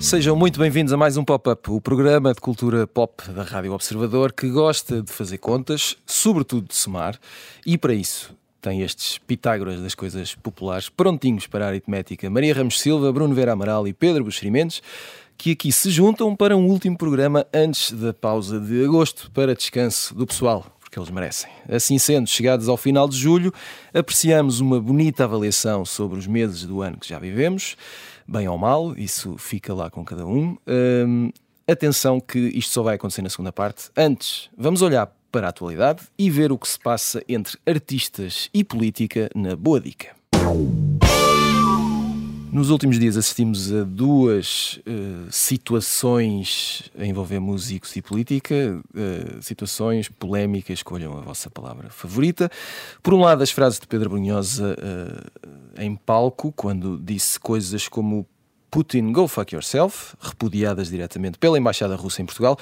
Sejam muito bem-vindos a mais um Pop-Up, o programa de cultura pop da Rádio Observador que gosta de fazer contas, sobretudo de somar, e para isso tem estes Pitágoras das coisas populares prontinhos para a aritmética Maria Ramos Silva, Bruno Vera Amaral e Pedro Buxerimentos, que aqui se juntam para um último programa antes da pausa de agosto para descanso do pessoal, porque eles merecem. Assim sendo, chegados ao final de julho, apreciamos uma bonita avaliação sobre os meses do ano que já vivemos bem ou mal, isso fica lá com cada um. Hum, atenção que isto só vai acontecer na segunda parte. Antes, vamos olhar para a atualidade e ver o que se passa entre artistas e política na Boa Dica. Nos últimos dias assistimos a duas uh, situações a envolver músicos e política, uh, situações polémicas, escolham a vossa palavra favorita. Por um lado, as frases de Pedro Brunhosa uh, em palco, quando disse coisas como Putin, go fuck yourself, repudiadas diretamente pela Embaixada Russa em Portugal.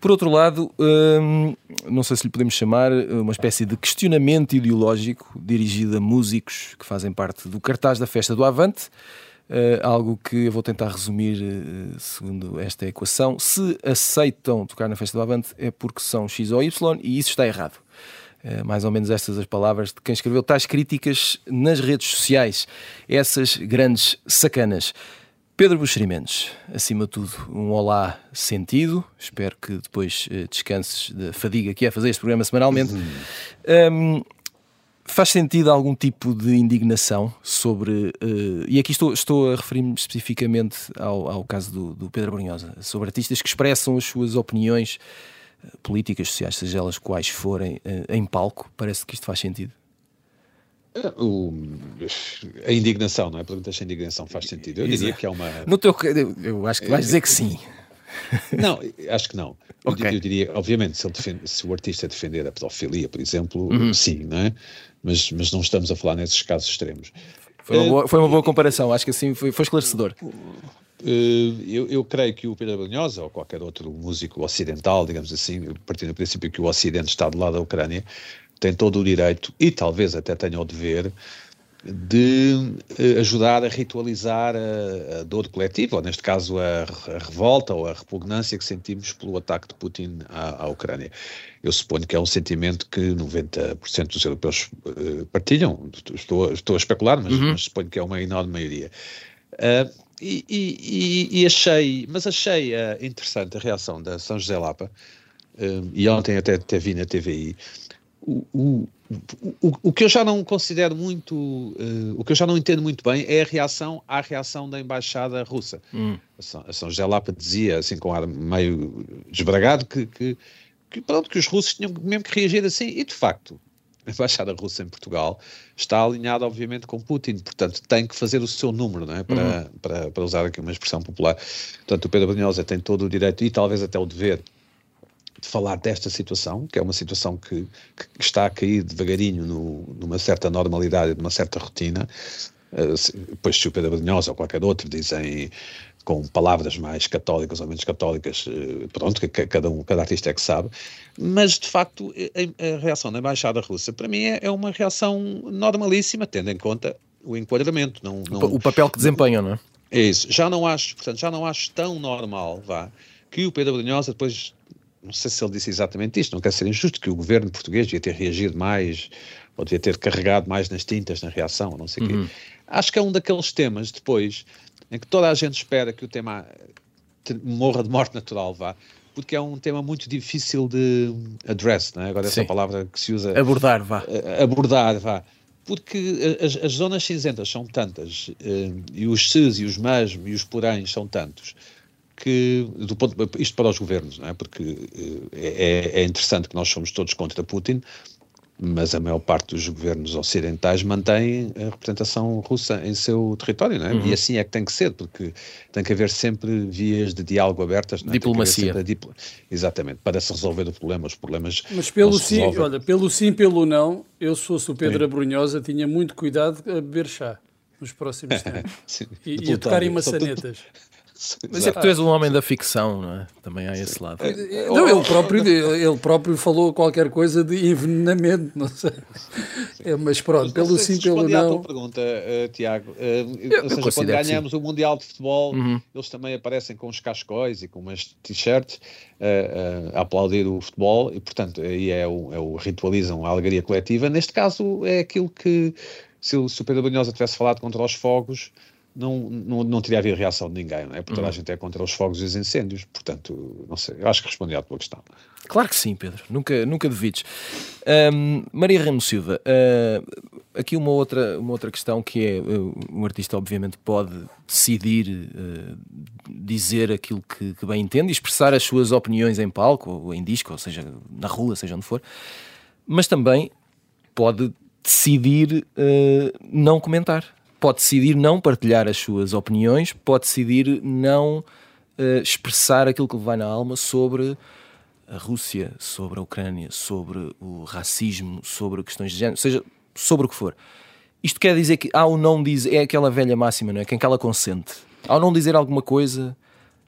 Por outro lado, não sei se lhe podemos chamar uma espécie de questionamento ideológico dirigido a músicos que fazem parte do cartaz da festa do Avante. Uh, algo que eu vou tentar resumir uh, segundo esta equação. Se aceitam tocar na festa do Avante é porque são X ou Y e isso está errado. Mais ou menos estas as palavras de quem escreveu tais críticas nas redes sociais, essas grandes sacanas. Pedro Buxerimentos, acima de tudo, um olá sentido. Espero que depois descanses da fadiga que é fazer este programa semanalmente. Uhum. Um, Faz sentido algum tipo de indignação sobre. Uh, e aqui estou, estou a referir-me especificamente ao, ao caso do, do, Pedro Brunhosa, sobre artistas que expressam as suas opiniões uh, políticas, sociais, seja elas quais forem, em palco. Parece que isto faz sentido. O, a indignação, não é? Perguntas se a indignação faz sentido. Eu Exato. diria que é uma. No teu, eu acho que vais dizer que sim. Não, acho que não. Okay. Eu, eu, diria, obviamente, se, defende, se, o artista defender a pedofilia, por exemplo, uhum. sim, não é? Mas, mas não estamos a falar nesses casos extremos. Foi uma, boa, foi uma boa comparação, acho que assim foi, foi esclarecedor. Uh, eu, eu, creio que o Pedro Banhosa ou qualquer outro músico ocidental, digamos assim, partindo do princípio que o Ocidente está do lado da Ucrânia, tem todo o direito e talvez até tenha o dever de uh, ajudar a ritualizar a, a, dor coletiva, ou neste caso a, a, revolta ou a repugnância que sentimos pelo ataque de Putin à, à, Ucrânia. Eu suponho que é um sentimento que 90% dos europeus uh, partilham, estou, estou a especular, mas, uhum. mas, suponho que é uma enorme maioria. Uh, e, e, e, achei, mas achei interessante a reação da São José Lapa, e ontem até, até vi na TVI, o, o, o, o, que eu já não considero muito, uh, o que eu já não entendo muito bem é a reação à reação da embaixada russa. Hum. A, São, a São José Lapa dizia, assim com ar meio desbragado, que, que, que, pronto, que os russos tinham mesmo que reagir assim, e de facto, a embaixada russa em Portugal está alinhada, obviamente, com Putin, portanto, tem que fazer o seu número, não é? Para, uhum. para, para usar aqui uma expressão popular. Portanto, o Pedro Brunhosa tem todo o direito e talvez até o dever de falar desta situação, que é uma situação que, que está a cair devagarinho no, numa certa normalidade, numa certa rotina. Uh, se, pois se o Pedro Brunhosa ou qualquer outro dizem com palavras mais católicas ou menos católicas, uh, pronto, que, que, cada um, cada artista é que sabe, mas de facto a, a reação da Embaixada Russa para mim é, é, uma reação normalíssima, tendo em conta o enquadramento. Não, não, o papel que desempenham, não é? É isso. Já não acho, portanto, já não acho tão normal, vá, que o Pedro Brunhosa depois não sei se ele disse exatamente isto, não quer ser injusto, que o governo português devia ter reagido mais, ou devia ter carregado mais nas tintas na reação, não sei o uhum. quê. Acho que é um daqueles temas, depois, em que toda a gente espera que o tema morra de morte natural, vá, porque é um tema muito difícil de address, não é? Agora essa palavra que se usa... Abordar, vá. Abordar, vá. Porque as, as zonas cinzentas são tantas, eh, e os ses e os mas e os poréns são tantos, que, do ponto, isto para os governos, não é? porque eh, é, é interessante que nós somos todos contra Putin, mas a maior parte dos governos ocidentais mantém a representação russa em seu território, não é? Uhum. E assim é que tem que ser, porque tem que haver sempre vias de diálogo abertas. Não é? Diplomacia. Dipl... Exatamente, para se resolver o problema, os problemas. Mas pelo sim, olha, pelo sim, pelo não, eu se fosse o Pedro Abrunhosa, tinha muito cuidado a beber chá nos próximos tempos. e, e a tocar em maçanetas. Mas é que tu és um homem da ficção, não é? Também há esse lado. Não, ele próprio, ele próprio falou qualquer coisa de envenenamento, não sei. É, mas pronto, pelo sim, pelo não. à tua pergunta, uh, Tiago. Uh, ou seja, quando ganhamos o Mundial de Futebol, uhum. eles também aparecem com os cascóis e com umas t-shirts uh, a aplaudir o futebol e, portanto, aí é o, é o ritualizam a alegria coletiva. Neste caso, é aquilo que se o, se o Pedro Banhosa tivesse falado contra os fogos, não, não, não teria havido reação de ninguém, não é? Porque toda a uhum. gente é contra os fogos e os incêndios, portanto, não sei, eu acho que respondi à tua questão. Claro que sim, Pedro, nunca, nunca devides. Um, Maria Ramos Silva, uh, aqui uma outra, uma outra questão que é, uh, um artista obviamente pode decidir uh, dizer aquilo que, que, bem entende e expressar as suas opiniões em palco, ou em disco, ou seja, na rua, seja onde for, mas também pode decidir não comentar pode decidir não partilhar as suas opiniões, pode decidir não uh, expressar aquilo que lhe vai na alma sobre a Rússia, sobre a Ucrânia, sobre o racismo, sobre questões de género, seja sobre o que for. Isto quer dizer que ao não dizer, é aquela velha máxima, não é? Quem cala consente. Ao não dizer alguma coisa,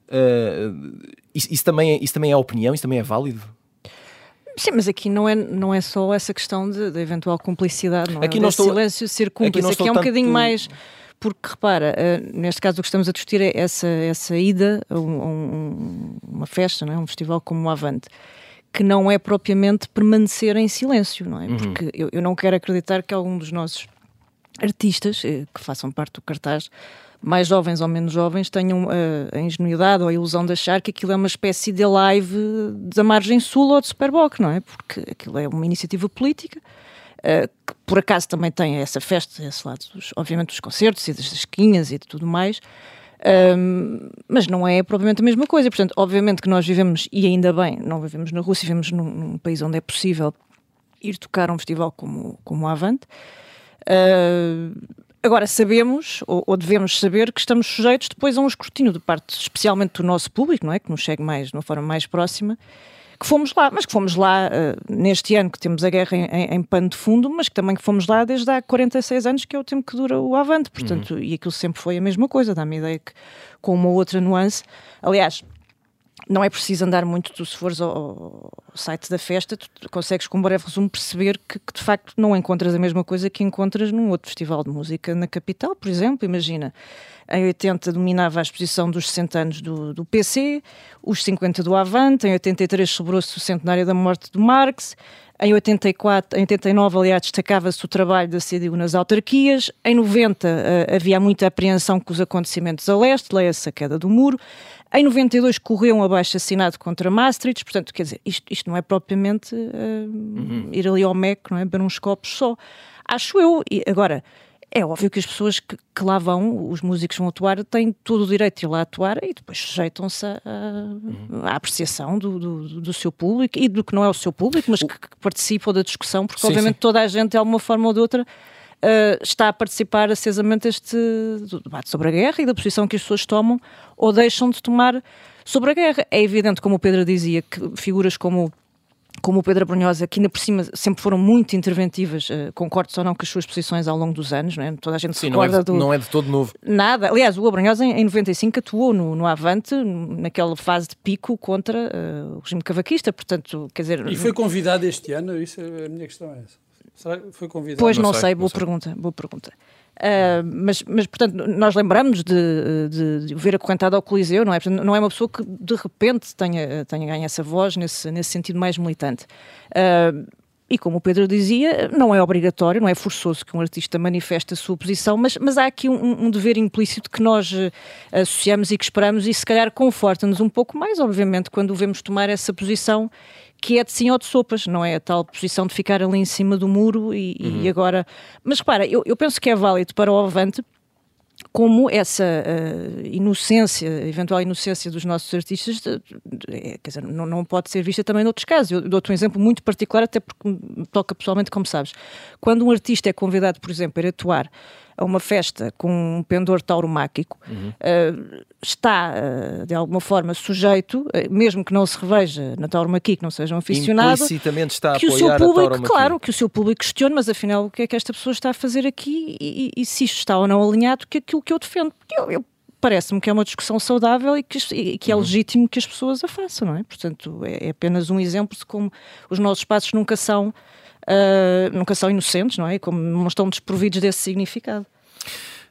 uh, isso, isso, também é, isso também é opinião, isso também é válido? Sim, mas aqui não é, não é só essa questão de, de eventual cumplicidade, não é? aqui é? Não estou, silêncio ser cúmplice, aqui, aqui é um tanto... bocadinho mais. Porque repara, uh, neste caso o que estamos a discutir é essa, essa ida a, um, a um, uma festa, não é? um festival como o Avante que não é propriamente permanecer em silêncio, não é? Uhum. Porque eu, eu, não quero acreditar que algum dos nossos artistas eh, que façam parte do cartaz mais jovens ou menos jovens tenham uh, a ingenuidade ou a ilusão de achar que aquilo é uma espécie de live da margem sul ou de Superboc, não é? Porque aquilo é uma iniciativa política uh, que por acaso também tem essa festa, esse lado, dos, obviamente, dos concertos e das esquinhas e de tudo mais. Um, mas não é propriamente a mesma coisa. Portanto, obviamente que nós vivemos, e ainda bem, não vivemos na Rússia, vivemos num, num país onde é possível ir tocar a um festival como, como o Avante. Uh, Agora, sabemos, ou, ou, devemos saber, que estamos sujeitos depois a um escrutínio de parte, especialmente do nosso público, não é? Que nos chegue mais, de uma forma mais próxima, que fomos lá, mas que fomos lá uh, neste ano que temos a guerra em, em, em, pano de fundo, mas que também que fomos lá desde há 46 anos, que é o tempo que dura o Avante, portanto, uhum. e aquilo sempre foi a mesma coisa, dá-me a ideia que com uma outra nuance. Aliás, não é preciso andar muito, tu se fores ao, site da festa, tu consegues com um breve resumo perceber que, que, de facto não encontras a mesma coisa que encontras num outro festival de música na capital, por exemplo, imagina. Em 80 dominava a exposição dos 60 anos do, do PC, os 50 do Avante, em 83 celebrou-se o centenário da morte do Marx, em 84, em 89, aliás, destacava-se o trabalho da CDU nas autarquias. Em 90 uh, eh, havia muita apreensão com os acontecimentos a leste, leia-se a queda do muro. Em 92 correu um abaixo assinado contra Maastricht, portanto, quer dizer, isto, isto não é propriamente uh, uhum. ir ali ao MEC, não é? Beber uns copos só. Acho eu. E agora, é óbvio que as pessoas que, que, lá vão, os músicos vão atuar, têm todo o direito de ir lá atuar e depois sujeitam-se uhum. à apreciação do, do, do, seu público e do que não é o seu público, mas que, que participam da discussão, porque sim, obviamente sim. toda a gente, de alguma forma ou de outra, uh, está a participar acesamente deste debate sobre a guerra e da posição que as pessoas tomam ou deixam de tomar sobre a guerra. É evidente, como o Pedro dizia, que figuras como como o Pedro Abrunhosa, que ainda por cima sempre foram muito interventivas, uh, concordo ou não com as suas posições ao longo dos anos, não é? toda a gente Sim, se recorda não é, de, do... não é de todo novo. Nada, aliás, o Abrunhosa em, em 95 atuou no, no Avante, naquela fase de pico contra uh, o regime cavaquista, portanto, quer dizer... E foi convidado este ano? Isso, é, a minha questão é essa. Será que foi convidado? Pois não, não sei, sei, boa não pergunta, sei. boa pergunta. Uh, mas, mas, portanto, nós lembramos de, de, de, ver acorrentado ao Coliseu, não é? Portanto, não é uma pessoa que de repente tenha, tenha ganho essa voz nesse, nesse sentido mais militante. Uh, e como o Pedro dizia, não é obrigatório, não é forçoso que um artista manifeste a sua posição, mas, mas há aqui um, um dever implícito que nós uh, associamos e que esperamos e se calhar conforta-nos um pouco mais, obviamente, quando o vemos tomar essa posição que é de sim ou de sopas, não é a tal posição de ficar ali em cima do muro e, uhum. e agora. Mas repara, eu, eu penso que é válido para o Avante como essa uh, inocência, eventual inocência dos nossos artistas, de, de, é, quer dizer, não, não, pode ser vista também noutros casos. Eu dou-te um exemplo muito particular, até porque me toca pessoalmente, como sabes. Quando um artista é convidado, por exemplo, a ir atuar a uma festa com um pendor tauromáquico, uhum. uh, está, uh, de alguma forma, sujeito, uh, mesmo que não se reveja na tauromaquia, que não seja um aficionado, Implicitamente está a que o seu público, claro, que o seu público questione, mas afinal o que é que esta pessoa está a fazer aqui e, e, e se isto está ou não alinhado com aquilo que eu defendo. Porque eu, eu parece-me que é uma discussão saudável e que, e que é uhum. legítimo que as pessoas a façam, não é? Portanto, é, é apenas um exemplo de como os nossos espaços nunca são, uh, nunca são inocentes, não é? E como não estão desprovidos desse significado.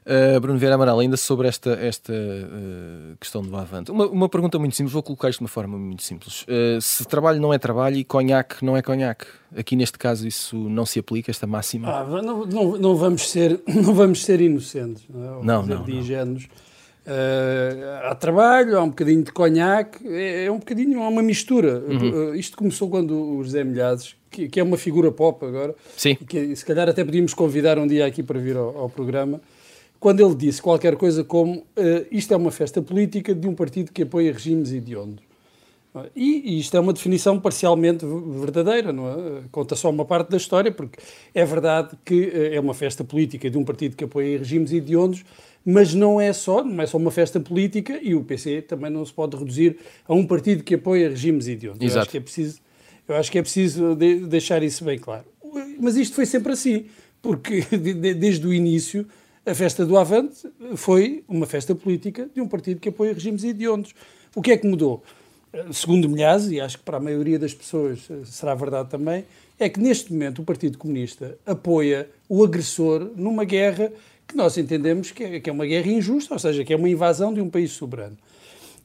Uh, Bruno Vieira Amaral, ainda sobre esta, esta uh, questão do Avante. Uma, uma pergunta muito simples, vou colocar isto de uma forma muito simples. Uh, se trabalho não é trabalho e conhaque não é conhaque, aqui neste caso isso não se aplica, esta máxima? Ah, não, não, não, vamos ser, não vamos ser inocentes, não é? não, não, de ingênuos. Uh, há trabalho, há um bocadinho de conhaque, é, é um bocadinho, há uma mistura. Uhum. isto começou quando o José Milhazes, que, que, é uma figura pop agora, Sim. que se calhar até podíamos convidar um dia aqui para vir ao, ao programa, quando ele disse qualquer coisa como uh, isto é uma festa política de um partido que apoia regimes hediondos. E, e isto é uma definição parcialmente verdadeira, não é? Conta só uma parte da história, porque é verdade que uh, é uma festa política de um partido que apoia regimes hediondos, mas não é só, não é só uma festa política e o PC também não se pode reduzir a um partido que apoia regimes hediondos. Exato. Eu acho que é preciso, eu acho que é preciso de, deixar isso bem claro. Mas isto foi sempre assim, porque de, de, desde o início a festa do Avante foi uma festa política de um partido que apoia regimes hediondos. O que é que mudou? Segundo Milhazes, e acho que para a maioria das pessoas eh, será verdade também, é que neste momento o Partido Comunista apoia o agressor numa guerra que nós entendemos que é, que é uma guerra injusta, ou seja, que é uma invasão de um país soberano.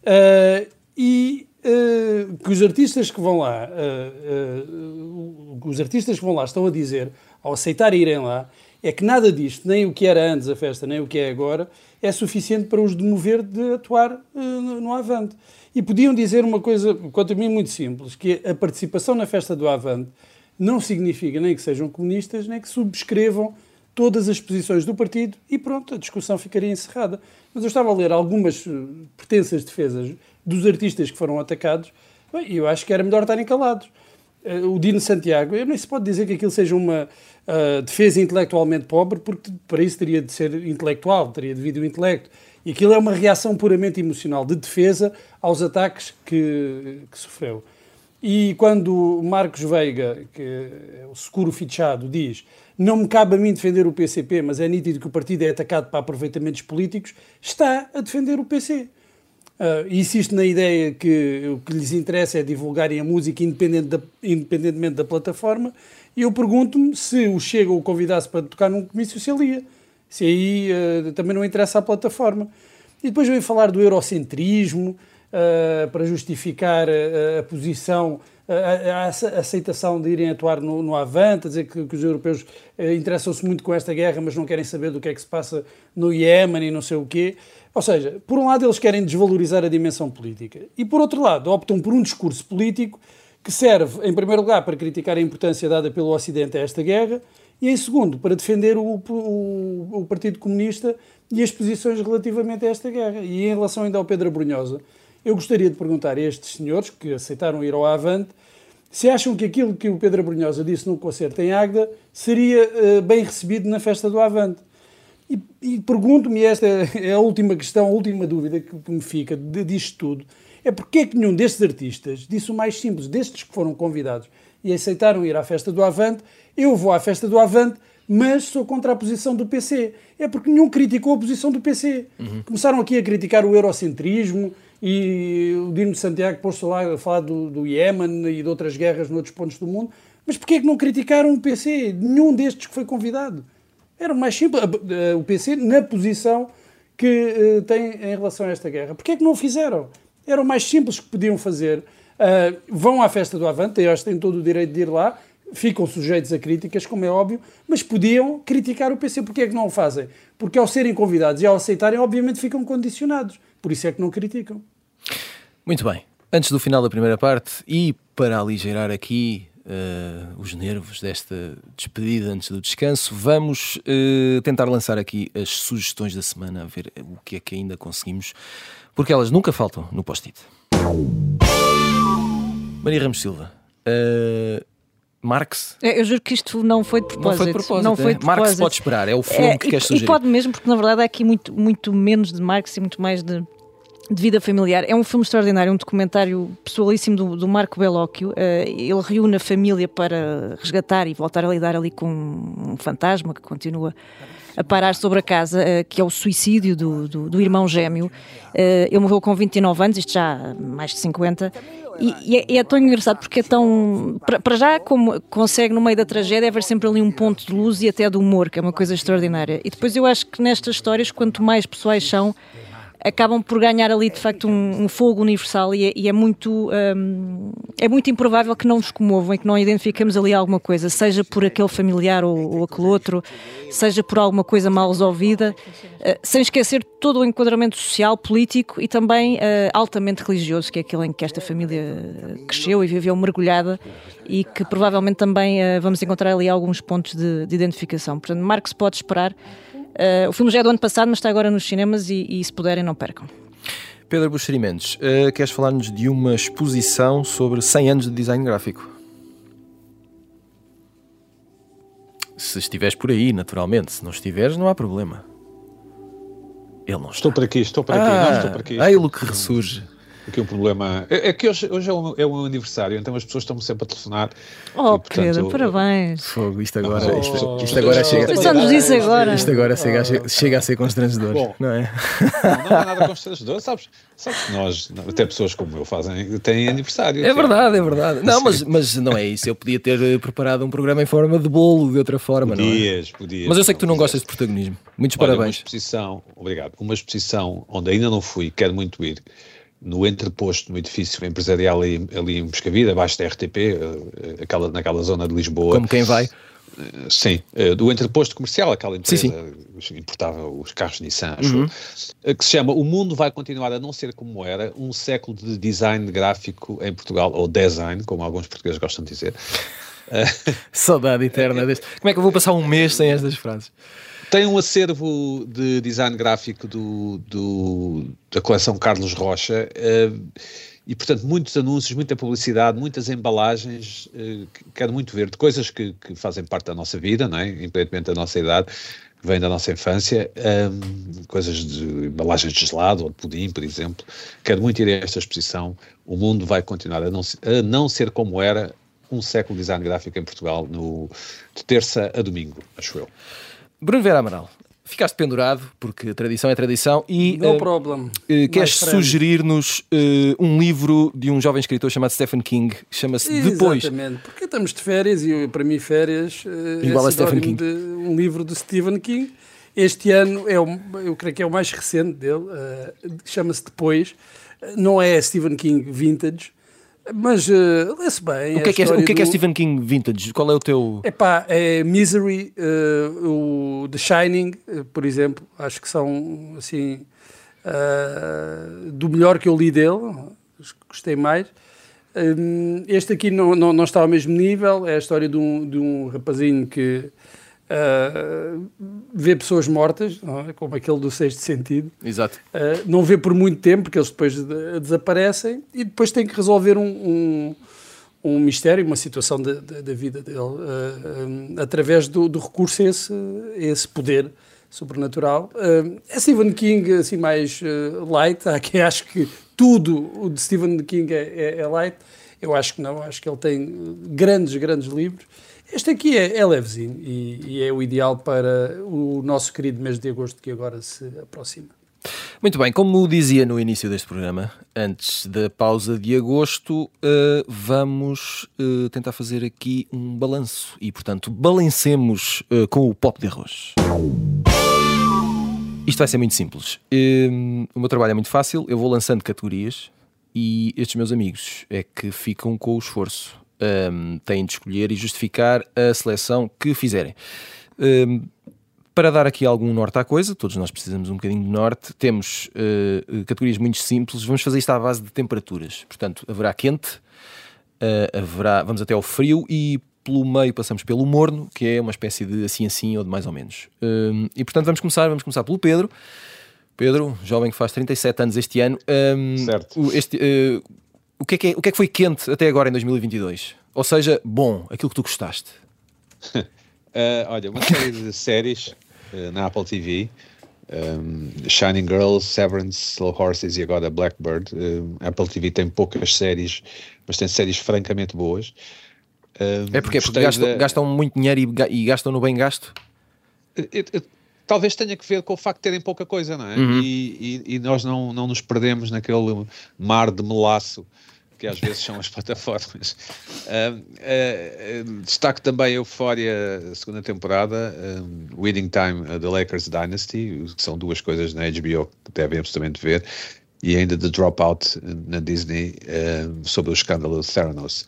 Uh, e uh, que os artistas que vão lá, uh, os artistas que vão lá estão a dizer, ao aceitar irem lá, é que nada disto, nem o que era antes a festa, nem o que é agora, é suficiente para os demover de atuar no Avante. E podiam dizer uma coisa, quanto a mim, muito simples, que a participação na festa do Avante não significa nem que sejam comunistas, nem que subscrevam todas as posições do partido e pronto, a discussão ficaria encerrada. Mas eu estava a ler algumas eh, pretensas defesas dos artistas que foram atacados e eu acho que era melhor estarem calados. Eh, o Dino Santiago, eu nem se pode dizer que aquilo seja uma uh, defesa intelectualmente pobre, porque para isso teria de ser intelectual, teria de vir do intelecto. E aquilo é uma reação puramente emocional, de defesa aos ataques que, que sofreu. E quando Marcos Veiga, que é o seguro fichado, diz não me cabe a mim defender o PCP, mas é nítido que o partido é atacado para aproveitamentos políticos, está a defender o PC. Uh, insiste na ideia que o que lhes interessa é divulgarem a música independente da, independentemente da plataforma, e eu pergunto-me se o Chega o convidasse para tocar num comício, se ele ia. Se aí uh, também não interessa a plataforma. E depois veio falar do eurocentrismo, uh, para justificar a, a posição a, a, aceitação de irem atuar no, no Avante, a dizer que, que os europeus interessam-se muito com esta guerra, mas não querem saber do que é que se passa no Iémen e não sei o quê. Ou seja, por um lado eles querem desvalorizar a dimensão política e por outro lado optam por um discurso político que serve, em primeiro lugar, para criticar a importância dada pelo Ocidente a esta guerra e, em segundo, para defender o, o, o Partido Comunista e as posições relativamente a esta guerra. E em relação ainda ao Pedro Brunhosa, eu gostaria de perguntar a estes senhores que aceitaram ir ao Avante se acham que aquilo que o Pedro Brunhosa disse no concerto em Águeda seria uh, bem recebido na festa do Avante. E, e pergunto-me, esta é a última questão, a última dúvida que, que me fica disto tudo, é porque é que nenhum destes artistas disse o mais simples, destes que foram convidados e aceitaram ir à festa do Avante, eu vou à festa do Avante, mas sou contra a posição do PC. É porque nenhum criticou a posição do PC. Uhum. Começaram aqui a criticar o eurocentrismo e o Dino Santiago pôs-se lá a falar do, do Iémen e de outras guerras noutros pontos do mundo. Mas porquê é que não criticaram o PC? Nenhum destes que foi convidado. Era mais simples. O PC na posição que uh, tem em relação a esta guerra. Porquê é que não o fizeram? Era o mais simples que podiam fazer. Uh, vão à festa do Avante, eles têm todo o direito de ir lá, ficam sujeitos a críticas, como é óbvio, mas podiam criticar o PC. Porquê é que não o fazem? Porque ao serem convidados e ao aceitarem, obviamente ficam condicionados. Por isso é que não criticam. Muito bem. Antes do final da primeira parte, e para aligeirar aqui uh, os nervos desta despedida antes do descanso, vamos uh, tentar lançar aqui as sugestões da semana, a ver o que é que ainda conseguimos, porque elas nunca faltam no post-it. Maria Ramos Silva. Uh, Marx. É, eu juro que isto não foi de propósito. Não foi de propósito. Não foi de propósito. Marx pode esperar, é o filme é, que queres sugerir. E pode mesmo, porque na verdade há aqui muito, muito menos de Marx e muito mais de de vida familiar. É um filme extraordinário, um documentário pessoalíssimo do, do Marco Bellocchio. Uh, ele reúne a família para resgatar e voltar a lidar ali com um fantasma que continua a parar sobre a casa, uh, que é o suicídio do, do, do irmão gêmeo. Uh, ele morreu com 29 anos, isto já há mais de 50. E, e, é, é, tão engraçado porque é tão. Para já, como consegue no meio da tragédia haver sempre ali um ponto de luz e até de humor, que é uma coisa extraordinária. E depois eu acho que nestas histórias, quanto mais pessoais são, acabam por ganhar ali de facto um, um fogo universal e é, e é muito um, é muito improvável que não nos comovam e que não identificamos ali alguma coisa, seja por aquele familiar ou, ou aquele outro, seja por alguma coisa mal resolvida, uh, sem esquecer todo o enquadramento social, político e também uh, altamente religioso, que é aquele em que esta família cresceu e viveu mergulhada e que provavelmente também uh, vamos encontrar ali alguns pontos de, de identificação. Portanto, se pode esperar Uh, o filme já é do ano passado, mas está agora nos cinemas e, e se puderem, não percam. Pedro Buxeri Mendes, uh, queres falar-nos de uma exposição sobre 100 anos de design gráfico? Se estiveres por aí, naturalmente. Se não estiveres, não há problema. Ele não está. Estou por aqui, estou por aqui. Ah, não, estou por aqui. Ai, o que ressurge. Aqui um problema. É, é que hoje, hoje é, o, é o aniversário, então as pessoas estão-me sempre a telefonar. Oh, e, portanto, Pedro, parabéns. Fogo, isto agora, oh, isto, isto, agora oh, chega. Pensamos isso agora. Isto agora chega, a, chega a ser constrangedor, Bom, não é? Não, é nada constrangedor, sabes? Sabes que nós, até pessoas como eu, fazem, têm aniversário. É verdade, é verdade. Não, mas, mas não é isso. Eu podia ter eh, preparado um programa em forma de bolo, de outra forma, podias, não é? Podias, Mas eu sei que tu não gostas de protagonismo. Muitos Olha, parabéns. Uma exposição, obrigado. Uma exposição onde ainda não fui, quero muito ir no entreposto, no edifício empresarial ali, ali em Moscavida, abaixo da RTP, eh, aquela, naquela zona de Lisboa. Como quem vai? Eh, sim, eh, do entreposto comercial, aquela empresa sim. importava os carros Nissan, uhum. que se chama O Mundo Vai Continuar a Não Ser Como Era, um século de design gráfico em Portugal, ou design, como alguns portugueses gostam de dizer. Saudade eterna deste. Como é que eu vou passar um mês sem estas frases? Tem um acervo de design gráfico do, do da coleção Carlos Rocha uh, e, portanto, muitos anúncios, muita publicidade, muitas embalagens. Uh, quero muito ver de coisas que, que, fazem parte da nossa vida, não é? independentemente da nossa idade, que vêm da nossa infância, um, eh, coisas de embalagens de gelado ou de pudim, por exemplo. Quero muito ir a esta exposição. O mundo vai continuar a não, a não ser como era um século de design gráfico em Portugal, no, de terça a domingo, acho eu. Bruno Vera Amaral, ficaste pendurado, porque tradição é tradição, e no uh, problem. Uh, queres sugerir-nos uh, um livro de um jovem escritor chamado Stephen King, que chama-se Depois. Exatamente, porque estamos de férias e para mim férias Igual é a Stephen King. De, um livro de Stephen King. Este ano é o, eu creio que é o mais recente dele, chama-se Depois. Não é Stephen King Vintage, mas uh, lê-se bem. O que, é que, é, o que, é, que é Stephen King Vintage? Qual é o teu. Epá, é Misery, uh, o The Shining, uh, por exemplo. Acho que são assim. do melhor que eu li dele, gostei mais. este aqui não, não, não está ao mesmo nível. É a história de um, de um rapazinho que Uh, vê pessoas mortas, é? como aquele do sexto sentido. Exato. Uh, não vê por muito tempo, porque eles depois de, desaparecem e depois tem que resolver um, um, um mistério, uma situação da, da vida dele, uh, através do, do, recurso a esse, a esse poder sobrenatural. é Stephen King assim mais light, há quem acho que tudo o de Stephen King é, é, é light. Eu acho que não, acho que ele tem grandes, grandes livros. Este aqui é, é levezinho e, e, é o ideal para o nosso querido mês de agosto que agora se aproxima. Muito bem, como dizia no início deste programa, antes da pausa de agosto, uh, vamos uh, tentar fazer aqui um balanço e, portanto, balancemos uh, com o pop de arroz. Isto vai ser muito simples. o meu trabalho é muito fácil, eu vou lançando categorias e estes meus amigos é que ficam com o esforço um, têm de escolher e justificar a seleção que fizerem. Um, para dar aqui algum norte à coisa, todos nós precisamos um bocadinho de norte, temos uh, categorias muito simples, vamos fazer isto à base de temperaturas. Portanto, haverá quente, uh, haverá, vamos até ao frio e pelo meio passamos pelo morno, que é uma espécie de assim assim ou de mais ou menos. Um, e portanto vamos começar, vamos começar pelo Pedro. Pedro, jovem que faz 37 anos este ano. Um, certo. Este, uh, o que, é que é, o que é que foi quente até agora em 2022? Ou seja, bom, aquilo que tu gostaste. uh, olha, uma série de séries uh, na Apple TV. Um, Shining Girls, Severance, Slow Horses e agora Blackbird. Uh, Apple TV tem poucas séries, mas tem séries francamente boas. é porque, é porque gastam, da... gastam, muito dinheiro e, e gastam no bem gasto? Eu, eu, talvez tenha que ver com o facto de terem pouca coisa, não é? Uhum. E, e, e, nós não, não nos perdemos naquele mar de melaço que às vezes são as plataformas. Uh, uh, destaco também a Euphoria, segunda temporada, um, Winning Time, uh, The Lakers Dynasty, que são duas coisas na HBO que devem absolutamente ver, e ainda The Dropout na Disney, sobre o escândalo de Theranos.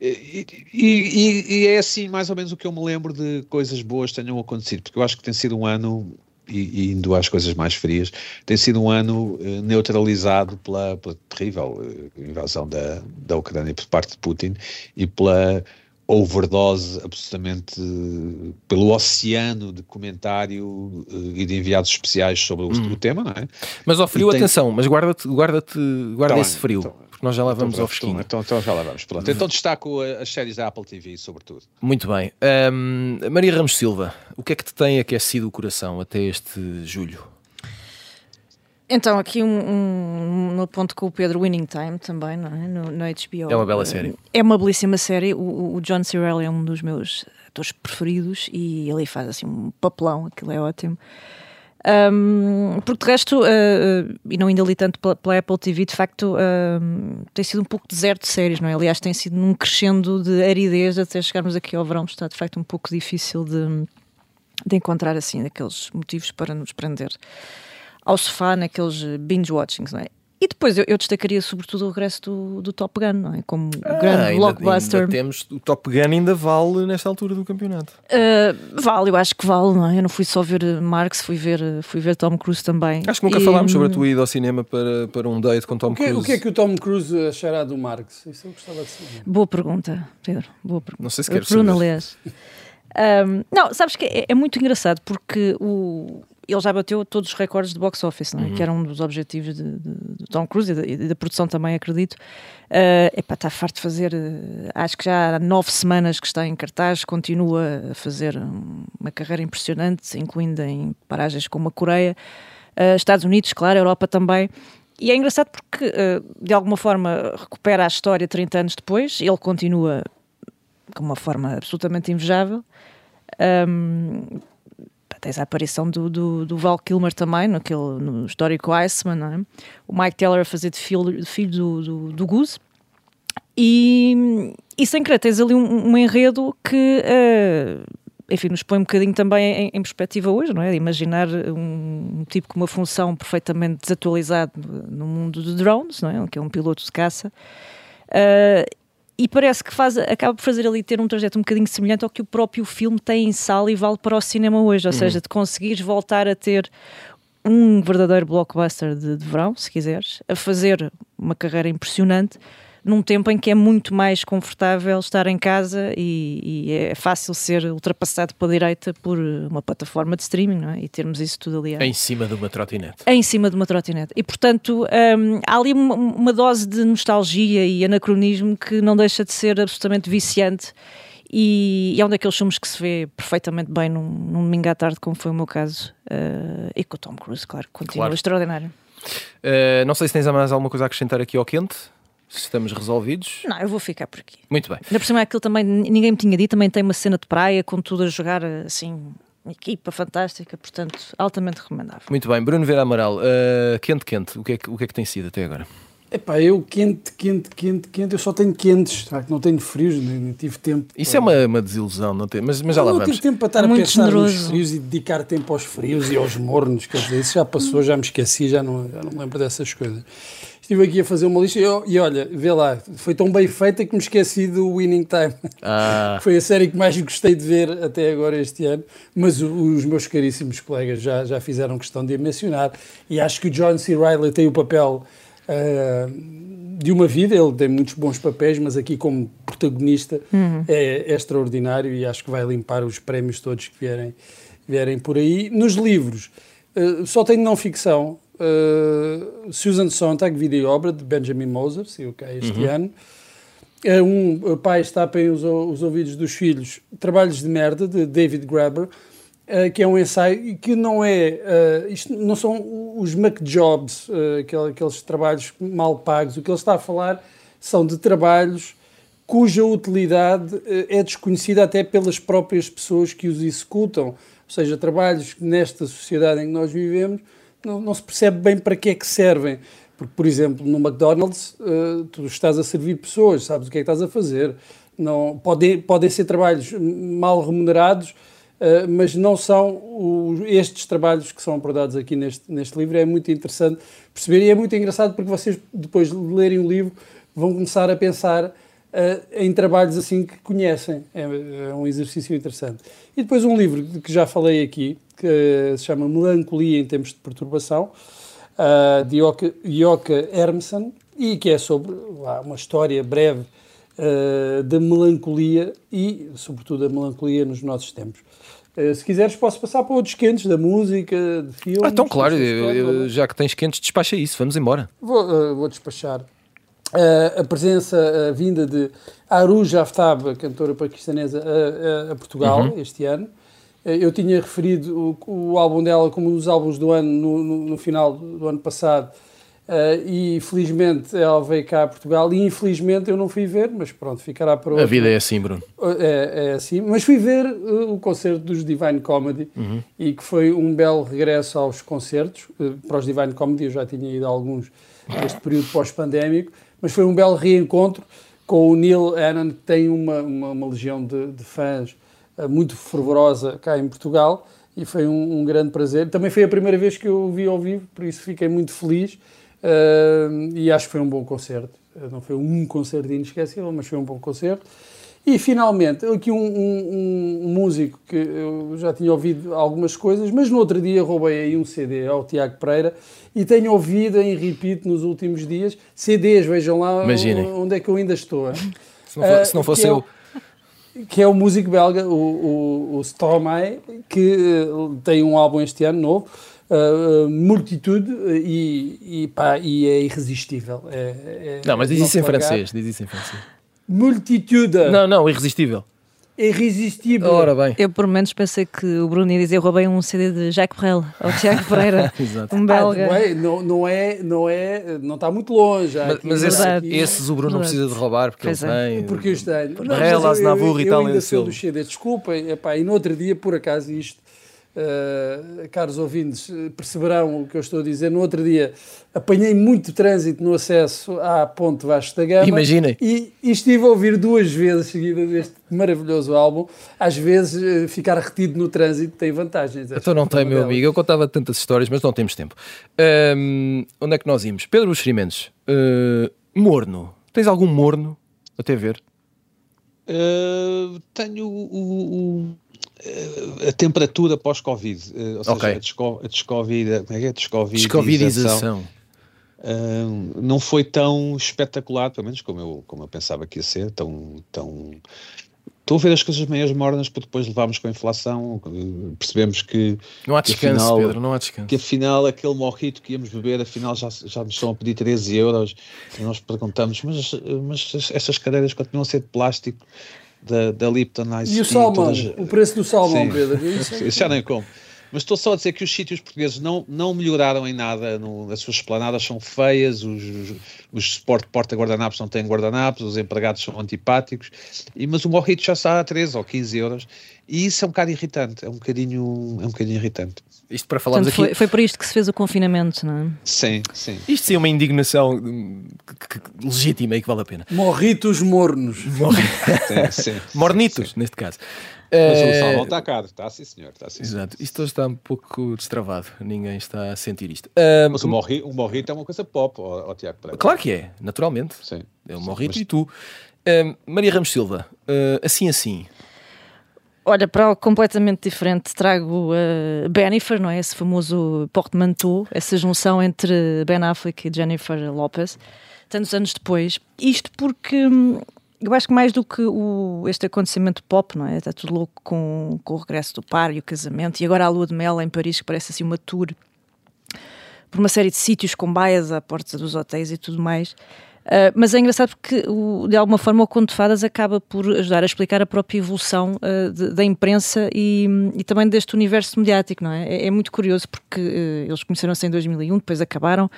E, e, e, é assim mais ou menos o que eu me lembro de coisas boas tenham acontecido, porque eu acho que tem sido um ano, e, indo às coisas mais frias, tem sido um ano uh, neutralizado pela, pela terrível uh, invasão da, da Ucrânia por parte de Putin e pela overdose absolutamente pelo oceano de comentário e de enviados especiais sobre o, hum. tema, não é? Mas ao frio, tem... atenção, mas guarda-te, guarda-te, guarda tá esse bem, frio. Então, porque nós já lá vamos então, ao fresquinho. Então, então, já lá vamos. Pronto. Então destaco as séries da Apple TV, sobretudo. Muito bem. Um, Maria Ramos Silva, o que é que te tem aquecido o coração até este julho? Então, aqui um, um, ponto com o Pedro Winning Time também, não é? No, no HBO. É uma bela série. É uma belíssima série. O, o John Cirelli é um dos meus atores preferidos e ele faz assim um papelão, aquilo é ótimo. Um, porque de resto, uh, e não indo ali tanto pela, pela Apple TV, de facto uh, tem sido um pouco deserto de séries, não é? Aliás, tem sido num crescendo de aridez até chegarmos aqui ao verão, está de facto um pouco difícil de, de encontrar assim aqueles motivos para nos prender ao sofá naqueles binge watchings, não é? E depois eu, eu, destacaria sobretudo o regresso do, do Top Gun, não é? Como ah, grande ainda, blockbuster. Ainda temos, o Top Gun ainda vale nesta altura do campeonato. Uh, vale, eu acho que vale, não é? Eu não fui só ver Marx, fui ver, fui ver Tom Cruise também. Acho que nunca e, falámos sobre a tua ida ao cinema para, para um date com Tom o que, Cruise. O que é que o Tom Cruise achará do Marx? Isso eu gostava de saber. Boa pergunta, Pedro. Boa pergunta. Não sei se queres Bruno, aliás. Um, não, sabes que é, é, muito engraçado porque o, ele já bateu todos os recordes de box office, é? uhum. que era um dos objetivos de, de, de Tom Cruise e da, produção também, acredito. Uh, epá, está farto de fazer, uh, acho que já há nove semanas que está em cartaz, continua a fazer uma carreira impressionante, incluindo em paragens como a Coreia, uh, Estados Unidos, claro, Europa também. E é engraçado porque, de alguma forma, recupera a história 30 anos depois, ele continua com uma forma absolutamente invejável. Um, tens a aparição do, do, do, Val Kilmer também, naquele, no histórico Iceman, é? o Mike Taylor a fazer de filho, filho do, do, do Goose. E, e sem querer, tens ali um, um enredo que, uh, enfim, nos põe um bocadinho também em, em, perspectiva hoje, não é? De imaginar um, um, tipo com uma função perfeitamente desatualizado no mundo de drones, não é? Que é um piloto de caça. Uh, e parece que faz, acaba por fazer ali ter um trajeto um bocadinho semelhante ao que o próprio filme tem em sala e vale para o cinema hoje, ou uhum. seja, de conseguires voltar a ter um verdadeiro blockbuster de, de verão, se quiseres, a fazer uma carreira impressionante num tempo em que é muito mais confortável estar em casa e, e, é fácil ser ultrapassado pela direita por uma plataforma de streaming não é? e termos isso tudo ali. Em cima de uma trotinete. Em cima de uma trotinete. E portanto um, há ali uma, uma, dose de nostalgia e anacronismo que não deixa de ser absolutamente viciante. E, e é um daqueles filmes que se vê perfeitamente bem num, num domingo à tarde, como foi o meu caso, uh, e com o Tom Cruise, claro, continua claro. extraordinário. Uh, não sei se tens mais alguma coisa a acrescentar aqui ao quente estamos resolvidos. Não, eu vou ficar por aqui. Muito bem. Ainda por cima, aquilo também, ninguém me tinha dito, também tem uma cena de praia com tudo a jogar assim. Equipa fantástica, portanto, altamente recomendável. Muito bem, Bruno Vera Amaral, uh, quente, quente, o que, é que, o que é que tem sido até agora? Epá, eu quente, quente, quente, quente, eu só tenho quentes, tá? não tenho frios, nem, nem tive tempo. Isso para... é uma, uma desilusão, não tem, mas, mas já lá não vamos. Não tive tempo para estar Muito a pensar generoso. nos frios e dedicar tempo aos frios e aos mornos, quer dizer, isso já passou, já me esqueci, já não, já não me lembro dessas coisas estive aqui a fazer uma lista e, e, olha, vê lá, foi tão bem feita que me esqueci do Winning Time. Ah. foi a série que mais gostei de ver até agora este ano, mas os meus caríssimos colegas já, já fizeram questão de a mencionar e acho que o John C. Reilly tem o papel uh, de uma vida, ele tem muitos bons papéis, mas aqui como protagonista uhum. é, é, extraordinário e acho que vai limpar os prémios todos que vierem, vierem por aí. Nos livros, uh, só tenho não ficção, Uh, Susan Sontag, vida e obra, de Benjamin Moser, saiu cá este uhum. ano. Uh, um pai tapem os, os ouvidos dos filhos, Trabalhos de Merda, de David Graeber, uh, que é um ensaio que não é. Uh, isto não são os McJobs, uh, aqueles trabalhos mal pagos. O que ele está a falar são de trabalhos cuja utilidade é desconhecida até pelas próprias pessoas que os executam ou seja, trabalhos que nesta sociedade em que nós vivemos não, não se percebe bem para que é que servem. Porque, por exemplo, no McDonald's, uh, tu estás a servir pessoas, sabes o que é que estás a fazer. Não, podem, podem ser trabalhos mal remunerados, uh, mas não são o, estes trabalhos que são abordados aqui neste, neste livro. É muito interessante perceber e é muito engraçado porque vocês, depois de lerem o livro, vão começar a pensar em trabalhos assim que conhecem. É, é, um exercício interessante. E depois um livro que já falei aqui, que se chama Melancolia em Tempos de Perturbação, uh, de Yoka Hermsen, e que é sobre lá, uma história breve uh, da melancolia e, sobretudo, a melancolia nos nossos tempos. Uh, se quiseres, posso passar para outros quentes da música, de filmes. Ah, então, claro, eu, já que tens quentes, despacha isso, vamos embora. Vou, uh, vou despachar. A presença, a vinda de Aruj Aftab, cantora paquistanesa, a, a, Portugal uhum. este ano. Eh, eu tinha referido o, o, álbum dela como um dos álbuns do ano, no, no, no final do ano passado, uh, e felizmente ela veio cá a Portugal, e infelizmente eu não fui ver, mas pronto, ficará para outro. A vida é assim, Bruno. É, é assim, mas fui ver uh, o concerto dos Divine Comedy, uhum. e que foi um belo regresso aos concertos, uh, para os Divine Comedy, eu já tinha ido a alguns neste período pós-pandémico, mas foi um belo reencontro com o Neil Hannon, que tem uma, uma, uma legião de, de fãs eh, muito fervorosa cá em Portugal e foi um, um, grande prazer. Também foi a primeira vez que eu o vi ao vivo, por isso fiquei muito feliz uh, e acho que foi um bom concerto. Eh, não foi um concerto inesquecível, mas foi um bom concerto. E finalmente, aqui um, um, um, músico que eu já tinha ouvido algumas coisas, mas no outro dia roubei aí um CD ao Tiago Pereira e tenho ouvido em repeat nos últimos dias. CDs, vejam lá Imaginem. onde é que eu ainda estou. Se não, for, uh, se não fosse é eu que é o músico belga, o, o, o Stromae, que uh, tem um álbum este ano novo, uh, Multitude, e, e, pá, e é irresistível. É, é, não, mas diz isso em francês, diz isso em francês. Multitude. Não, não, irresistível irresistível. Ora bem. Eu, por menos, pensei que o Bruno ia dizer: eu roubei um CD de Jacques Brel ao Tiago Pereira, um belga. Ah, não, não, é, não é, não está muito longe. Mas, mas esse, esses o Bruno não precisa de roubar porque pois ele é. tem. Porque eu tenho. Brel, Aznavour e tal. Eu ainda sou do CD, desculpem, epá, e no outro dia, por acaso, isto uh, caros ouvintes, perceberão o que eu estou a dizer. No outro dia apanhei muito trânsito no acesso à Ponte Vasco da Gama. Imaginem. E, e, estive a ouvir duas vezes seguidas este maravilhoso álbum. Às vezes, uh, ficar retido no trânsito tem vantagens. Então não tem, meu amigo. Eu contava tantas histórias, mas não temos tempo. Um, onde é que nós íamos? Pedro Buxerimentos, uh, morno. Tens algum morno até ver? Uh, tenho o, o, a temperatura pós-Covid, eh, ou seja, okay. a, desco, a descovid, como é que é? Descovidização. Uh, não foi tão espetacular, pelo menos como eu, como eu pensava que ia ser, tão, tão Estou a ver as coisas meias mornas porque depois levámos com a inflação, percebemos que. Não há descanso, que afinal, Pedro, não há descanso. Que afinal aquele morrito que íamos beber, afinal já, já nos estão a pedir 13 euros. E nós perguntamos, mas, mas essas cadeiras continuam a ser de plástico da, da Lipton Ice E o salmão, o preço do salmão, Sim. Pedro. Isso já nem como. Mas estou só a dizer que os sítios portugueses não, não melhoraram em nada, no, as suas esplanadas são feias, os, os, os porta-guardanapos não têm guardanapos, os empregados são antipáticos, e, mas o morrito já está a 13 ou 15 euros, e isso é um bocado irritante, é um bocadinho, é um bocadinho irritante. Isto para falarmos Portanto, aqui... foi, foi por isto que se fez o confinamento, não é? Sim, sim. Isto sim é uma indignação que, que, legítima e que vale a pena. Morritos mornos. sim, sim, Mornitos, sim. neste caso. Mas o eh, salmão está caro, está sim senhor. Está, sim, Exato, isto hoje está um pouco destravado, ninguém está a sentir isto. Uh, mas o morrito, o morrito é uma coisa pop, ó, ó Tiago Pereira. Claro que é, naturalmente. Sim. É o morrito mas... e tu. Uh, Maria Ramos Silva, uh, assim assim. Olha, para algo completamente diferente, trago uh, Bennifer, não é? Esse famoso portmanteau, essa junção entre Ben Affleck e Jennifer Lopez, tantos anos depois. Isto porque hum, eu acho que mais do que o, este acontecimento pop, não é? Está tudo louco com, com o regresso do par e o casamento, e agora a lua de mel em Paris, que parece assim uma tour por uma série de sítios com baias à porta dos hotéis e tudo mais. Uh, mas é engraçado porque, o, de alguma forma, o Conto de Fadas acaba por ajudar a explicar a própria evolução uh, de, da imprensa e, e, também deste universo mediático, não é? É, é muito curioso porque uh, eles conheceram-se em 2001, depois acabaram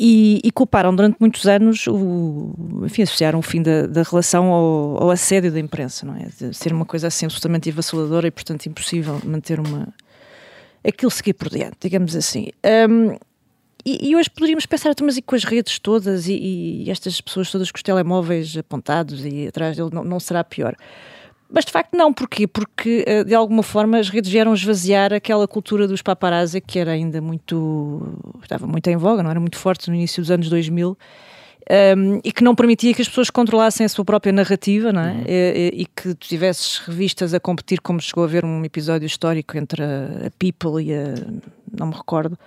e, e, culparam durante muitos anos, o, enfim, associaram o fim da, da relação ao, ao, assédio da imprensa, não é? De ser uma coisa assim absolutamente avassaladora e, portanto, impossível manter uma. aquilo seguir por diante, digamos assim. Um, e, e, hoje poderíamos pensar, então, mas e com as redes todas e, e, estas pessoas todas com os telemóveis apontados e atrás dele, não, não será pior? Mas de facto não, porquê? Porque eh, de alguma forma as redes vieram esvaziar aquela cultura dos paparazzi que era ainda muito. estava muito em voga, não era muito forte no início dos anos 2000. Um, ehm, e que não permitia que as pessoas controlassem a sua própria narrativa, não é? Uhum. E, e, que tivesses revistas a competir, como chegou a haver um episódio histórico entre a, a People e a. não me recordo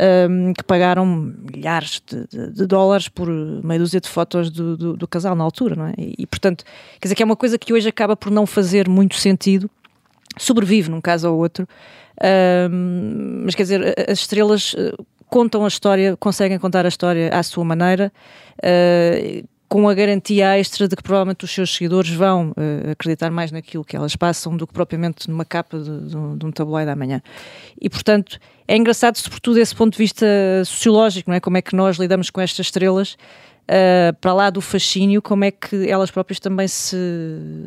um, que pagaram milhares de, de, de, dólares por meia dúzia de fotos do, do, do, casal na altura, não é? E, e, portanto, quer dizer que é uma coisa que hoje acaba por não fazer muito sentido, sobrevive num caso ou outro, um, mas quer dizer, as estrelas eh, contam a história, conseguem contar a história à sua maneira. Uh, com a garantia extra de que provavelmente os seus seguidores vão uh, acreditar mais naquilo que elas passam do que propriamente numa capa de, de, de um tabloide amanhã. E, portanto, é engraçado, sobretudo desse ponto de vista sociológico, não é? Como é que nós lidamos com estas estrelas, uh, para lá do fascínio, como é que elas próprias também se,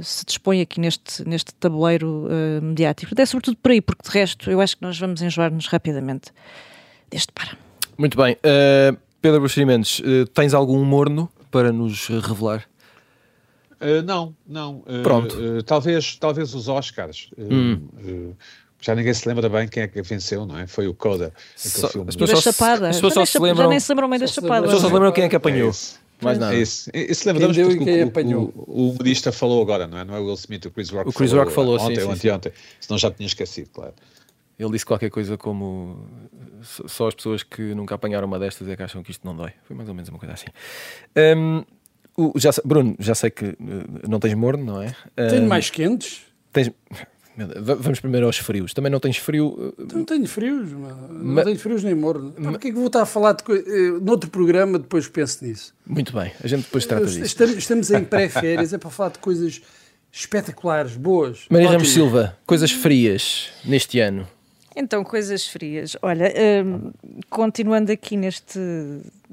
se dispõem aqui neste, neste tabuleiro uh, mediático. É sobretudo por aí, porque de resto eu acho que nós vamos enjoar-nos rapidamente deste para. Muito bem. Pedro Buxeri Mendes, tens algum morno para nos revelar? Uh, não, não. Uh, Pronto. Uh, talvez, talvez os Oscars. Hum. já ninguém se lembra bem quem é que venceu, não é? Foi o Coda. Só, filme. As pessoas, chapada. As pessoas só se lembram, já nem se lembram bem da chapada. As pessoas só se lembram quem é que apanhou. É mais nada. É isso. Isso lembramos quem porque o, quem o, o, humorista falou agora, não é? Não é Will Smith, o Chris Rock o Chris falou, Rock falou ontem sim, ou anteontem. Senão já tinha esquecido, claro. Ele disse qualquer coisa como só as pessoas que nunca apanharam uma destas é que acham que isto não dói. Foi mais ou menos uma coisa assim. Um, o, já, Bruno, já sei que uh, não tens morno, não é? Tenho um, mais quentes. Tens, vamos primeiro aos frios. Também não tens frio? Uh, não tenho frios, não tenho frios nem morno. Porquê é que vou estar a falar de uh, noutro programa, depois penso nisso? Muito bem, a gente depois trata disso. Estamos, estamos em pré-férias, é para falar de coisas espetaculares, boas. Maria Ramos Silva, coisas frias neste ano. Então, coisas frias. Olha, um, continuando aqui neste,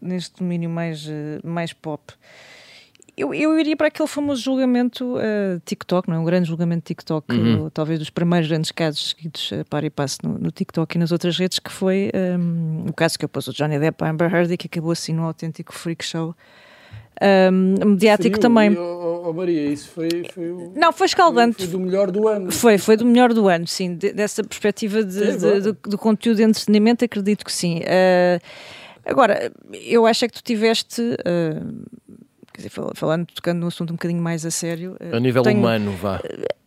neste domínio mais, mais pop, eu, eu iria para aquele famoso julgamento uh, TikTok, não é? Um grande julgamento TikTok, uhum. talvez dos primeiros grandes casos seguidos uh, para e passo no, no, TikTok e nas outras redes, que foi um, o caso que eu pus o Johnny Depp a Amber Heard e que acabou assim num autêntico freak show. Um, mediático Frio, também. Oh, oh, Maria, isso foi, foi o, Não, foi escaldante. Foi, foi, do melhor do ano. Foi, foi do melhor do ano, sim. De, dessa perspectiva de, de, de, do conteúdo de entretenimento, acredito que sim. Uh, agora, eu acho é que tu tiveste. Uh, quer dizer, falando, tocando num assunto um bocadinho mais a sério. A nível tenho, humano, vá.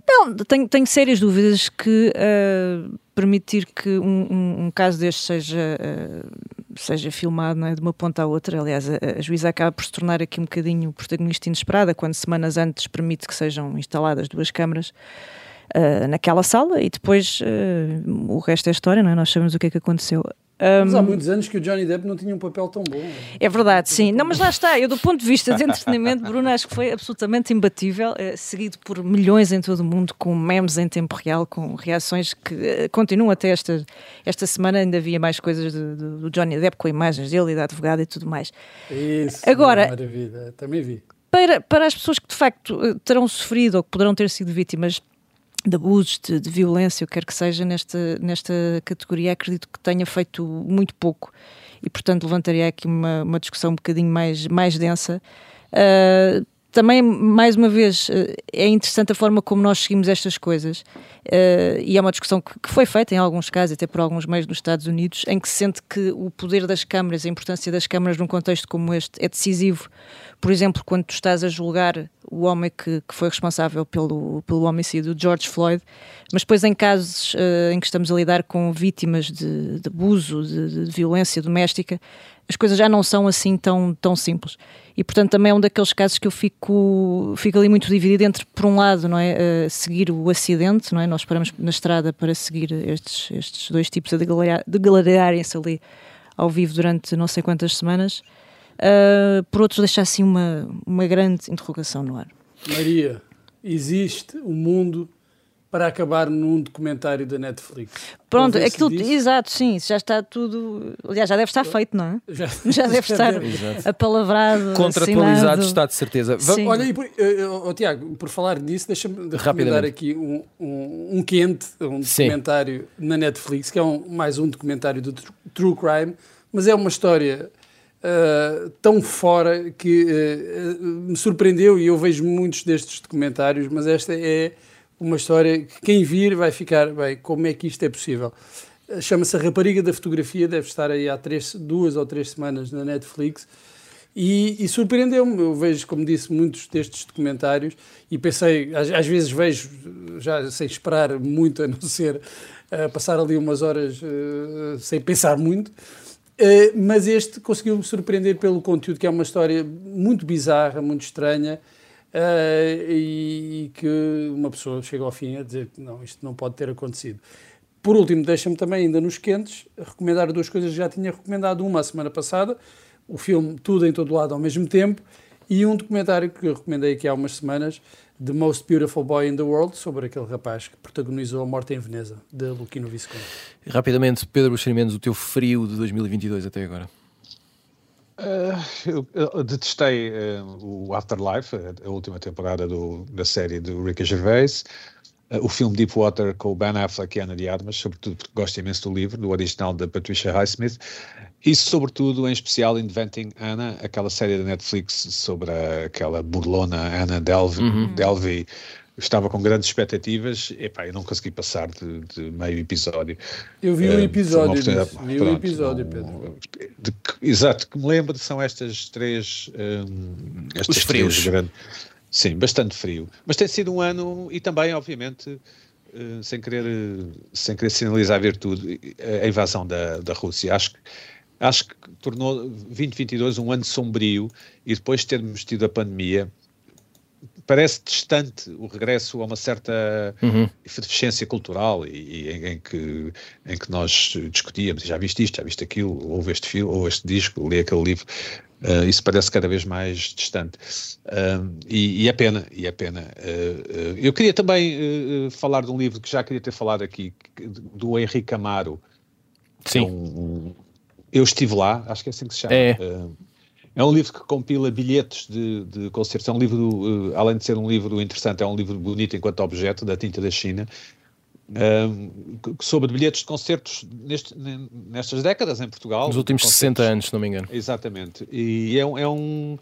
Não, tenho, tenho sérias dúvidas que uh, permitir que um, um, um, caso deste seja, uh, seja filmado é, de uma ponta à outra. Aliás, a, a, juíza acaba por se tornar aqui um bocadinho protagonista inesperada quando semanas antes permite que sejam instaladas duas câmaras. Uh, naquela sala e depois o resto é história, não é? nós sabemos o que é que aconteceu. Um, mas há muitos anos que o Johnny Depp não tinha um papel tão bom. É verdade, sim. Não, mas lá está. Eu, do ponto de vista de entretenimento, Bruno, acho que foi absolutamente imbatível, eh, seguido por milhões em todo o mundo, com memes em tempo real, com reações que eh, continuam até esta, esta semana. Ainda havia mais coisas do, do, Johnny Depp, com imagens dele e da advogada e tudo mais. Isso, Agora, maravilha. Também vi. Para, para as pessoas que de facto eh, terão sofrido ou que poderão ter sido vítimas de abusos, de, de, violência, o que quer que seja, nesta, nesta categoria, acredito que tenha feito muito pouco e, portanto, levantaria aqui uma, uma discussão um bocadinho mais, mais densa. Uh, também, mais uma vez, uh, é interessante a forma como nós seguimos estas coisas uh, e é uma discussão que, que, foi feita em alguns casos, até por alguns meios nos Estados Unidos, em que se sente que o poder das câmaras, a importância das câmaras num contexto como este é decisivo por exemplo, quando tu estás a julgar o homem que, que foi responsável pelo, pelo homicídio de George Floyd, mas depois em casos uh, em que estamos a lidar com vítimas de, de abuso, de, de, violência doméstica, as coisas já não são assim tão, tão simples. E portanto também é um daqueles casos que eu fico, fico ali muito dividido entre, por um lado, não é, uh, seguir o acidente, não é? Nós paramos na estrada para seguir estes, estes dois tipos a degladiarem-se ali ao vivo durante não sei quantas semanas uh, por outros deixar assim uma, uma grande interrogação no ar. Maria, existe um mundo para acabar num documentário da Netflix. Pronto, aquilo, exato, sim, já está tudo. Aliás, já deve estar feito, não é? Já, já deve estar deve. apalavrado. Contratualizado está de certeza. Sim. Olha, e por, uh, oh, Tiago, por falar nisso, deixa-me recomendar aqui um, um, um quente, um documentário sim. na Netflix, que é um, mais um documentário do True Crime, mas é uma história. Uh, tão fora que uh, me surpreendeu e eu vejo muitos destes documentários, mas esta é uma história que quem vir vai ficar, bem, como é que isto é possível? Chama-se A Rapariga da Fotografia, deve estar aí há três, duas ou três semanas na Netflix. E, e surpreendeu-me, eu vejo, como disse, muitos destes documentários e pensei, às, às, vezes vejo, já sem esperar muito, a não ser uh, passar ali umas horas uh, sem pensar muito, uh, mas este conseguiu-me surpreender pelo conteúdo, que é uma história muito bizarra, muito estranha, uh, e, e, que uma pessoa chega ao fim a dizer que não, isto não pode ter acontecido. Por último, deixa-me também, ainda nos quentes, recomendar duas coisas que já tinha recomendado. Uma a semana passada, o filme Tudo em Todo Lado ao mesmo tempo, e um documentário que eu recomendei aqui há umas semanas, The Most Beautiful Boy in the World, sobre aquele rapaz que protagonizou a morte em Veneza, de Luquino Visconti. Rapidamente, Pedro Buxerimentos, o teu frio de 2022 até agora. Uh, eu, eu, detestei uh, o Afterlife, a, a última temporada do, da série do Ricky Gervais, uh, o filme Deepwater com o Ben Affleck e Ana de Armas, sobretudo porque gosto imenso do livro, do original da Patricia Highsmith, e sobretudo, em especial, Inventing Anna, aquela série da Netflix sobre a, aquela burlona Anna Delvey, uhum. Delvey estava com grandes expectativas e eu não consegui passar de, de meio episódio. Eu vi um episódio, vi um episódio, Pedro. De, de, exato, que me lembro são estas três. Um, estas Os frios. Três sim, bastante frio. Mas tem sido um ano e também, obviamente, uh, sem, querer, sem querer sinalizar virtude, a invasão da, da Rússia. Acho que acho que tornou 2022 um ano sombrio e depois de termos tido a pandemia parece distante o regresso a uma certa uhum. efervescência cultural e, e em, em, que, em que nós discutíamos, já viste isto, já viste aquilo, ouve este filme, ou este disco, li aquele livro, uh, isso parece cada vez mais distante. Uh, e, e, é pena, e é pena. Uh, eu queria também falar de um livro que já queria ter falado aqui, do Henrique Amaro. Sim. Um, eu estive lá, acho que é assim que se chama. É. É um livro que compila bilhetes de, de concertos. É um livro, uh, além de ser um livro interessante, é um livro bonito enquanto objeto, da tinta da China, uh, sobre bilhetes de concertos neste, nestas décadas em Portugal. Nos últimos 60 anos, se não me engano. Exatamente. E é, é um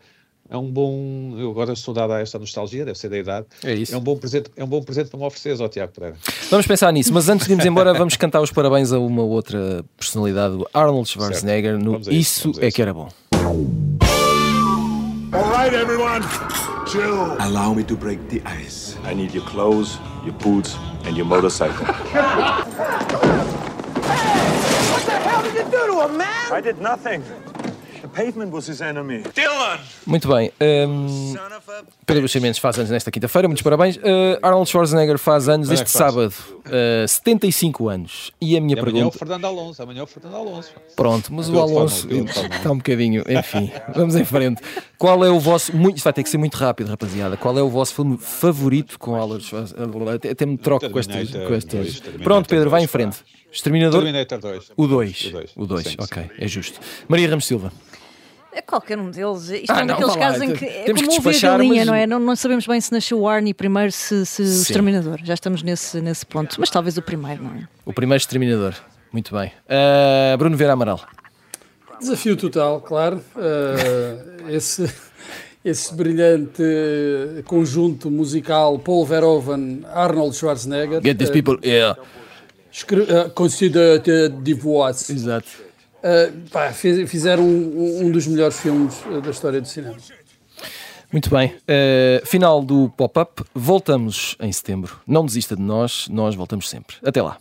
é um bom. Eu agora estou dado a esta nostalgia, deve ser da idade. É isso. É um bom presente, é um bom presente para me oferecer, ó Tiago Pereira. Vamos pensar nisso, mas antes de irmos embora, vamos cantar os parabéns a uma outra personalidade, o Arnold Schwarzenegger, no Isso, isso é que era bom. All right, everyone, chill. Allow me to break the ice. I need your clothes, your boots, and your motorcycle. hey, what the hell did you do to him, man? I did nothing. Muito bem. Um, Pedro Buxamentos faz anos nesta quinta-feira, muitos parabéns. Uh, Arnold Schwarzenegger faz anos este sábado, uh, 75 anos. E a minha e pergunta. Amanhã é o Fernando Alonso, amanhã é o Fernando Alonso. Pronto, mas o Alonso está um bocadinho. Enfim, vamos em frente. Qual é o vosso. Muito, isto vai ter que ser muito rápido, rapaziada. Qual é o vosso filme favorito com Arnold Schwarzenegger? Até, até me troco com estas. Com estas. Pronto, Pedro, vai em frente. Exterminador. Terminator 2. O 2. O 2, ok, é justo. Maria Ramos Silva. É qualquer um deles. Isto ah, é um não, daqueles casos em que é como que ouvir a galinha, mas... não é? Não, não, sabemos bem se nasceu o Arnie primeiro, se, se o Exterminador. Já estamos nesse, nesse ponto. Mas talvez o primeiro, não é? O primeiro Exterminador. Muito bem. Uh, Bruno Vera Amaral. Desafio total, claro. Uh, esse, esse brilhante conjunto musical Paul Verhoeven, Arnold Schwarzenegger. Get these people, yeah. Uh, consider the divorce. Exato uh, pá, fizeram um, um, dos melhores filmes ah, da história do cinema. Muito bem. Uh, final do pop-up. Voltamos em setembro. Não desista de nós, nós voltamos sempre. Até lá.